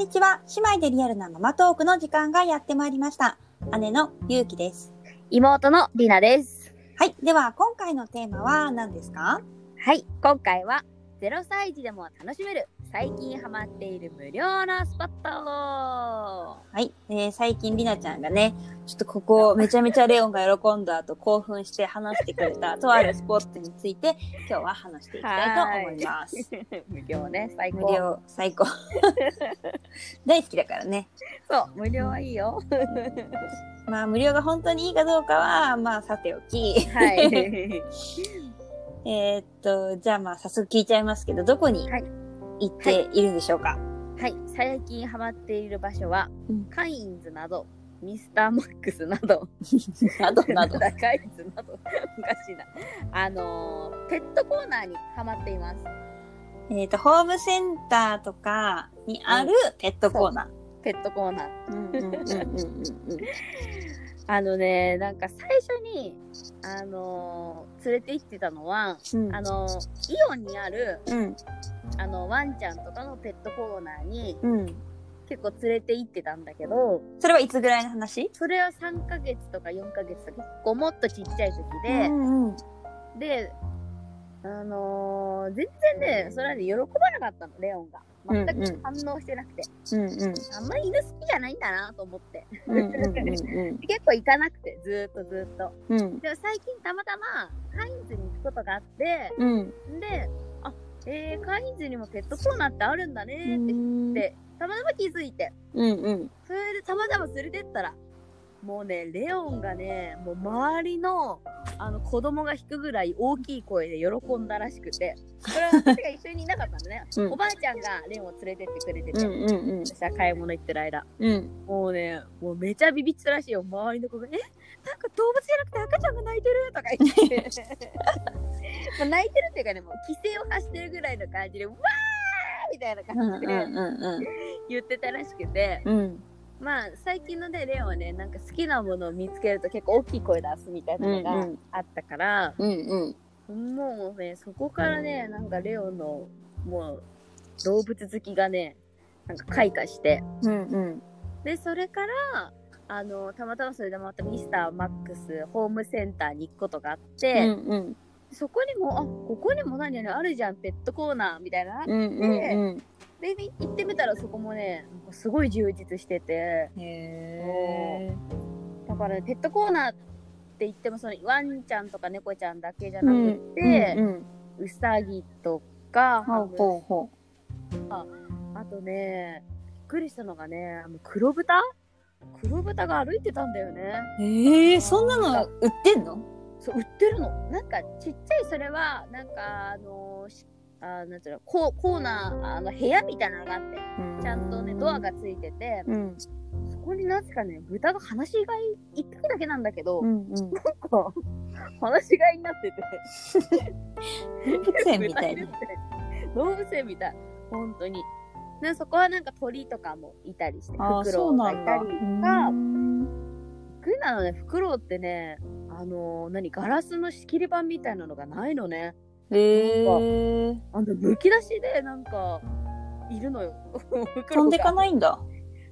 にちは。姉妹でリアルなママトークの時間がやってまいりました。姉のゆうきです。妹のりなです。はい。では、今回のテーマは何ですか？はい、今回は0歳児でも楽しめる最近ハマっている無料なスポットはい。えー最近りなちゃんがね、ちょっとここめちゃめちゃレオンが喜んだと興奮して話してくれたとあるスポットについて今日は話していきたいと思います。無料ね、最高。無料、最高。大好きだからね。そう、無料はいいよ。まあ、無料が本当にいいかどうかは、まあ、さておき。はい。えーっと、じゃあまあ、早速聞いちゃいますけど、どこにはい行っているんでしょうか、はい、最近ハマっている場所は、うんカインズなど、ミスターマックスなど、などなど。だカインズなど、おかしいな。あのーペットコーナーにハマっています。えーっと、ホームセンターとかにあるペットコーナペットコーナー。ー。うんうんうんうんうん あのね、なんか最初に、あのー連れて行ってたのは、うん。あのーイオンにある、うん。あの、ワンちゃんとかのペットコーナーにうん。結構連れて行ってたんだけど、それはいつぐらいの話？それは3ヶ月とか4ヶ月とか、結構もっとちっちゃい時で、うんうん。で、あのー全然ね、それはね、喜ばなかったの、レオンが。全く反応してなくて。うんうん。あんまり犬好きじゃないんだなと思って。結構行かなくて、ずーっとずーっと。うん。うん。でも最近たまたまカインズに行くことがあって、うん。で、あ、えー、カインズにもペットコーナーってあるんだねって言って、たまたま気づいて、うんうん。それでたまたま連れてったら、もうね、レオンがね、もう周りのあの子供が引くぐらい大きい声で喜んだらしくて、それは私が一緒にいなかったんだね。うんおばあちゃんがレオンを連れてってくれてて、うんうんうん。私は買い物行ってる間。うん。もうね、もうめちゃビビってたらしいよ。周りの子が、え？なんか動物じゃなくて赤ちゃんが泣いてるとか言って。泣いてるっていうかね、もう規制を発してるぐらいの感じで、わーみたいなうん感じでうんうん言ってたらしくて、うん。うん。まあ最近のね、レオンはね、なんか好きなものを見つけると結構大きい声出すみたいなのがあったから、うんうん。もうね、そこからね、なんかレオンのもう動物好きがね、なんか開花して、うんうん。で、それから、あの、たまたまそれでまたミスターマックスホームセンターに行くことがあっうて、んうん。そこにも、あ、ここにも何々あるじゃん、ペットコーナーみたいな。うんうんうん。で、行ってみたらそこもね、すごい充実してて、へだからね、ペットコーナーって言っても、そのワンちゃんとか猫ちゃんだけじゃー。なうんくて、うん。うさぎとか、ほうほうほあとね、びっくりしたのがね、あの黒豚黒豚が歩いてたんだよね。う。ええ、そんなの売ってんの？そう、売ってるの。なんか、ちっちゃい、それは、なんか、あのあーなんていうの、コーコーナー、あの、部屋みたいなのがあって、ちゃんとね、ドアがついてて、うん。そこになぜかね、豚が放し飼い、一匹だけなんだけど、うんうん。なんか、放し飼いになってて。動物園みたいな 動物園みたい。本当に。で、そこはなんか鳥とかもいたりして、フク。ロウがいたりとか、くりなのね、フクロウってね、あのー何、ガラスの仕切り板みたいなのがないのね。へえ。あの、むき出しで、なんか、いるのよ。飛んでかいないんだ。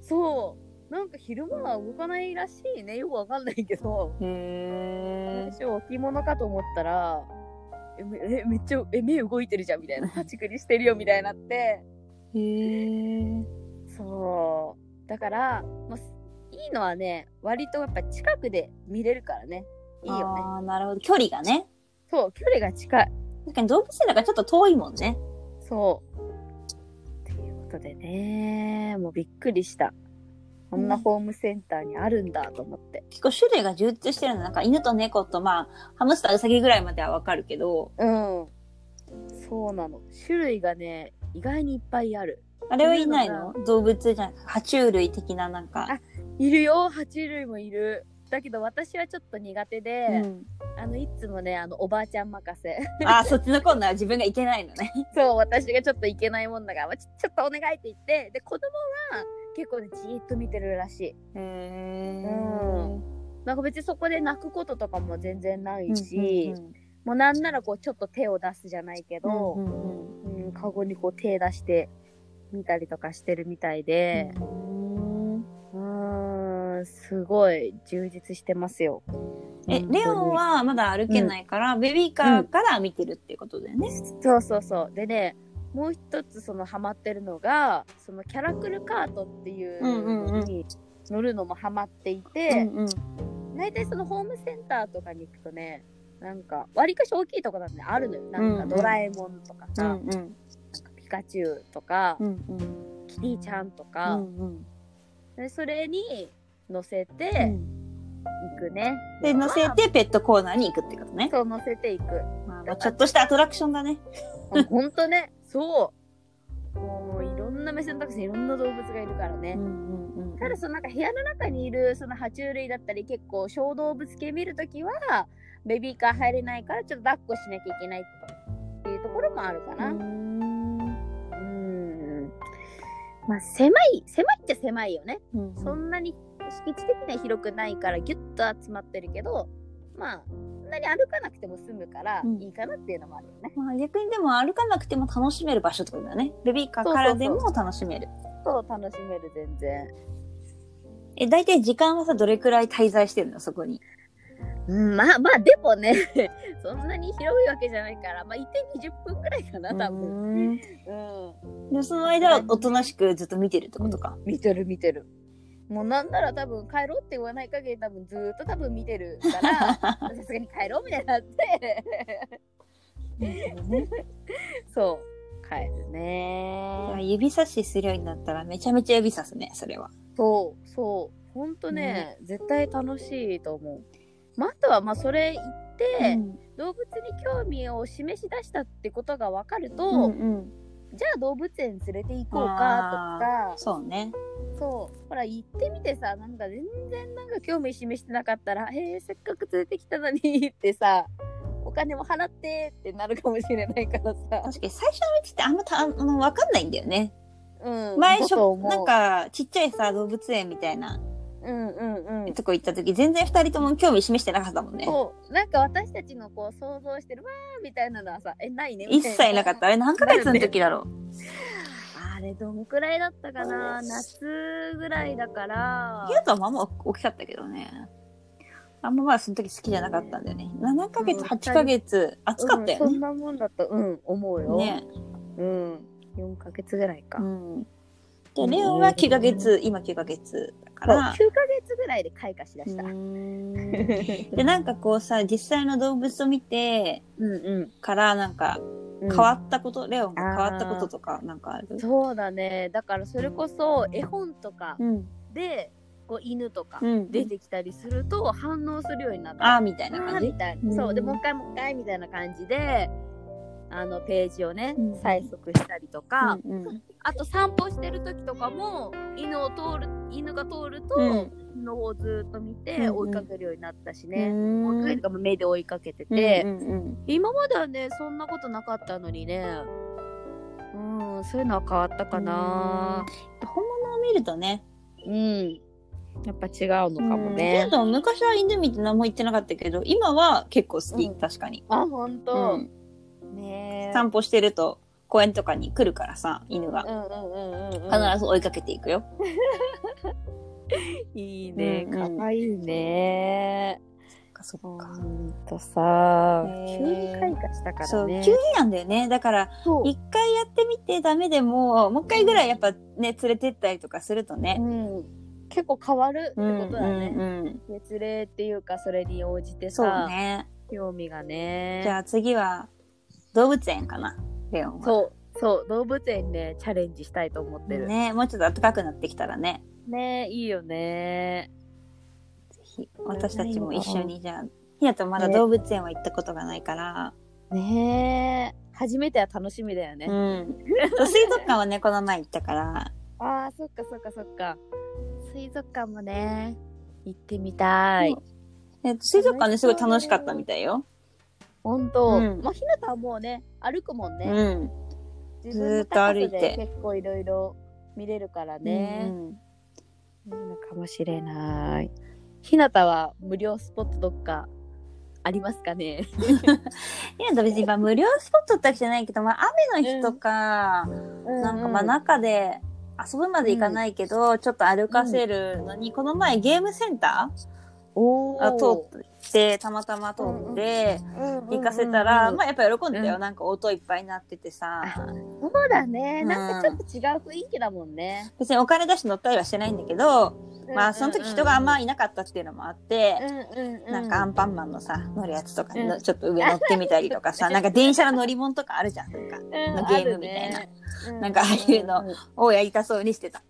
そう。なんか昼間は動かないらしいね。よくわかんないけど。へえ。私は置物かと思ったら、え、めえめっちゃ、え、目動いてるじゃんみたいな。立ちくりしてるよみたいになって。へえ。そう。だから、まあ、いいのはね、割とやっぱ近くで見れるからね。いいよね。ああ、なるほど。距離がね。そう、距離が近い。確かに動物園だからちょっと遠いもんね。そう。ということでね、もうびっくりした。こんなホームセンターにあるんだと思って。結構種類が充実してるの。なんか犬と猫とまあ、ハムスター、ウサギぐらいまではわかるけど、うん。そうなの。種類がね、意外にいっぱいある。あれはいないの？動物じゃな爬虫類的ななんか。あいるよ、爬虫類もいる。だけど私はちょっと苦手で、うん、あの、いつもね、あの、おばあちゃん任せ。あ、そっちのコーナーは自分がいけないのね。そう、私がちょっといけないもんだから、まあちちょっとお願いって言って、で、子供は結構ね、じーっと見てるらしい。へえ。うんなんか別にそこで泣くこととかも全然ないうんし、もうなんならこうちょっと手を出すじゃないけど、うんうんうんうん、カゴにこう手出して見たりとかしてるみたいで、うん。うーん、すごい充実してますよ。え、レオンはまだ歩けないから、ベビーカーから見てるってことだよね。そうそうそう。でね、もう一つそのハマってるのが、そのキャラクルカートっていうのに乗るのもハマっていて、うんうん。大体そのホームセンターとかに行くとね、なんか、わりかし大きいとこなんであるのよ。なんかドラえもんとかさ、うんうんなんかピカチュウとか、うんうんキティちゃんとうか、んうんでそれに乗せうてん行くね。で、乗せてペットコーナーに行くってことね。そう乗せていく。まあまあちょっとしたアトラクションだね。ほんとね、そう。もういろんな目線高さいろんな動物がいるからね。うんうんうんただそのなんか部屋の中にいるその爬虫類だったり結構小動物系見るときはベビーカー入れないからちょっと抱っこしなきゃいけないっていうところもあるかな。うん。まあ狭い、狭いっちゃ狭いよね。うんそんなに敷地的には広くないからギュッと集まってるけど、まあ、そんなに歩かなくても済むからうんいいかなっていうのもあるよね。まあ逆にでも歩かなくても楽しめる場所ってことだよね。ベビーカーからでも楽しめる。そう、楽しめる全然。え、大体時間はさ、どれくらい滞在してるのそこに？うん、まあまあ、でもね、そんなに広いわけじゃないから、まあ、いて20分くらいかな、多分。うんうん。でその間はおとなしくずっと見てるってことか。見てる見てる。もうなんなら多分帰ろうって言わない限り多分ずーっと多分見てるから、さすがに帰ろうみたいになって、そう、帰るね。指差しするようになったらめちゃめちゃ指差すね、それは。そう、そう。ほんとね、絶対楽しいと思う。まあ、あとはまあそれ言って、うん。動物に興味を示し出したってことが分かると、うんうん。じゃあ動物園連れて行こうかとかそうね。そう。ほら行ってみてさなんか全然なんか興味示してなかったら「へえせっかく連れてきたのに」ってさお金も払ってってなるかもしれないからさ、確かに最初のうちってあんまたあのわかんないんだよね。うん、前しょ、なんかちっちゃいさ、動物園みたいなうんうんうんとこ行った時、全然二人とも興味示してなかったもんね。そうなんか私たちのこう想像してるわーみたいなのはさえないね一切なかった。あれ何ヶ月の時だろう。あれどんくらいだったかな夏ぐらいだからヒヤトはまあまあ大きかったけどね。あんままあその時好きじゃなかったんだよね。7ヶ月、うん8ヶ月、暑かったよね。うんそんなもんだとうん思うよね。うん4ヶ月ぐらいか、うん。で、レオンは9ヶ月、今9ヶ月だかそう9らヶ。月ぐらいで開花しだした、で、なんかこうさ、実際の動物を見てうんからなんかうん。変わったこと、レオンが変わったこととかなんかある？そうだね。だからそれこそ絵本とかうん。でこう犬とかうん。出てきたりすると反応するようになった。ああ、みたいな感じ？み。たいうんな。そう。でもう一回もう一回みたいな感じであのページをねうん。催促したりとか、うんうん。あと散歩してる時とかも犬を通る犬が通ると、うん。犬の方をずっと見うんてうん。追いかけるようになったしうね、ん。追いかけるかも目で追いかけてて、うんうんうん。今まではねそんなことなかったのにね。うんそういうのは変わったかな。本物を見るとね。うん。やっぱ違うのかもうん。ねけ、ど昔は犬見て何も言ってなかったけど、今は結構好き、うん。確かに。あほんと、うんねえ散歩してると公園とかに来るからさ、犬が必ず追いかけていくよ。いいねうんうんかわいいねそっほか。んとさ急に開花したかそう、らね急になんだよね。だから、一回やってみてダメでも、もう一回ぐらいやっぱね、連れてったりとかするとね。うん、結構変わるってうんことだね。うんうん月齢っていうかそれに応じてそうさ、ね。興味がね。じゃあ次は、動物園かな、レオンは。そうそう動物園ねチャレンジしたいと思ってる。ねね、もうちょっと暖かくなってきたらね、いいよね。ぜひ、私たちも一緒にじゃあ、ひなとまだ動物園は行ったことがないから、ねえ初めては楽しみだよね。うん。水族館はね、この前行ったから、ああそっかそっかそっか。水族館もね行ってみたい。えっと、水族館ね、すごい楽しかったみたいよ。ほんと、うんまあひなたはもうね歩くもんね。うん。ずーっと歩いて結構いろいろ見れるからね。うんいいのかもしれない。ひなたは無料スポットどっかありますかね？いや、別にまあ無料スポットってわけじゃないけど、まあ雨の日とか、なんかまあ中で遊ぶまで行かないけど、ちょっと歩かせるのに、この前ゲームセンタおーあ通って、たまたま通って、行かせたら、まあやっぱ喜んでたよ。うんなんか音いっぱいになっててさ。そうだね。うんなんかちょっと違う雰囲気だもんね。別にお金出して乗ったりはしてないんだけど、まあその時人があんまいなかったっていうのもあって、うんうんうん、なんかアンパンマンのさ、乗るやつとかにのうんちょっと上乗ってみたりとかさ、なんか電車の乗り物とかあるじゃん。なんか、うんのゲームみたいなねなんかああいうのをやりたそうにしてた。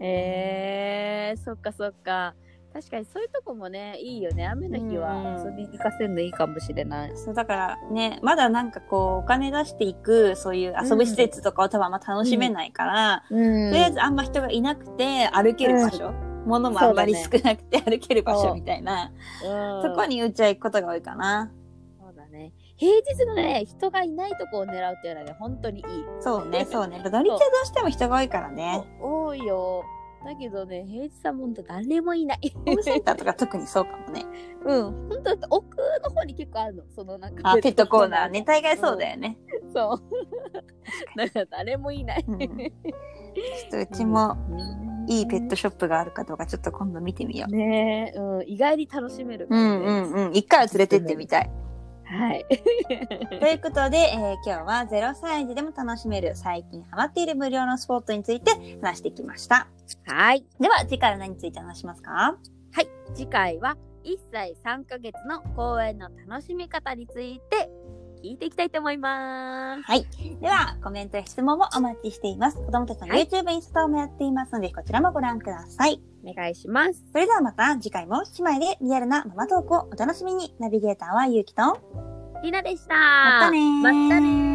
えー、そっかそっか。確かにそういうとこもね、いいよね。雨の日は遊びに行かせるのいいかもしれない。そう、だからね、まだなんかこう、お金出していく、そういう遊ぶ施設とかを多分あんま楽しめないから、うんとりあえずあんま人がいなくて歩ける場所、物もあんまり少なくて歩ける場所みたいな、うんそこにうちは行くことが多いかな。そうだね。平日のね、人がいないとこを狙うっていうのはね、本当にいい。そうね、そうね。土日はどうしても人が多いからね。お多いよ。だけどね、平日は本当誰もいない。ホームセンターとか特にそうかもね。うん。本当奥の方に結構あるの。そのなんか。あ、ペットコーナーね。大概そうだよね。そう。だから誰もいない。うんちょっとうちもいいペットショップがあるかどうかちょっと今度見てみよう。ねえ、うん、意外に楽しめるかうんうんうん。一回は連れてってみたい。はい。ということで、えー今日は0歳児でも楽しめる最近ハマっている無料のスポットについて話してきました。はい。では次回は何について話しますか？はい。次回は1歳3ヶ月の公園の楽しみ方について聞いていきたいと思います。はい。ではコメントや質問もお待ちしています。子供たちのはい YouTube、インスタもやっていますので、こちらもご覧ください。お願いします。それではまた次回も姉妹でリアルなママトークをお楽しみに。ナビゲーターはゆうきと、りなでした。またねーまたね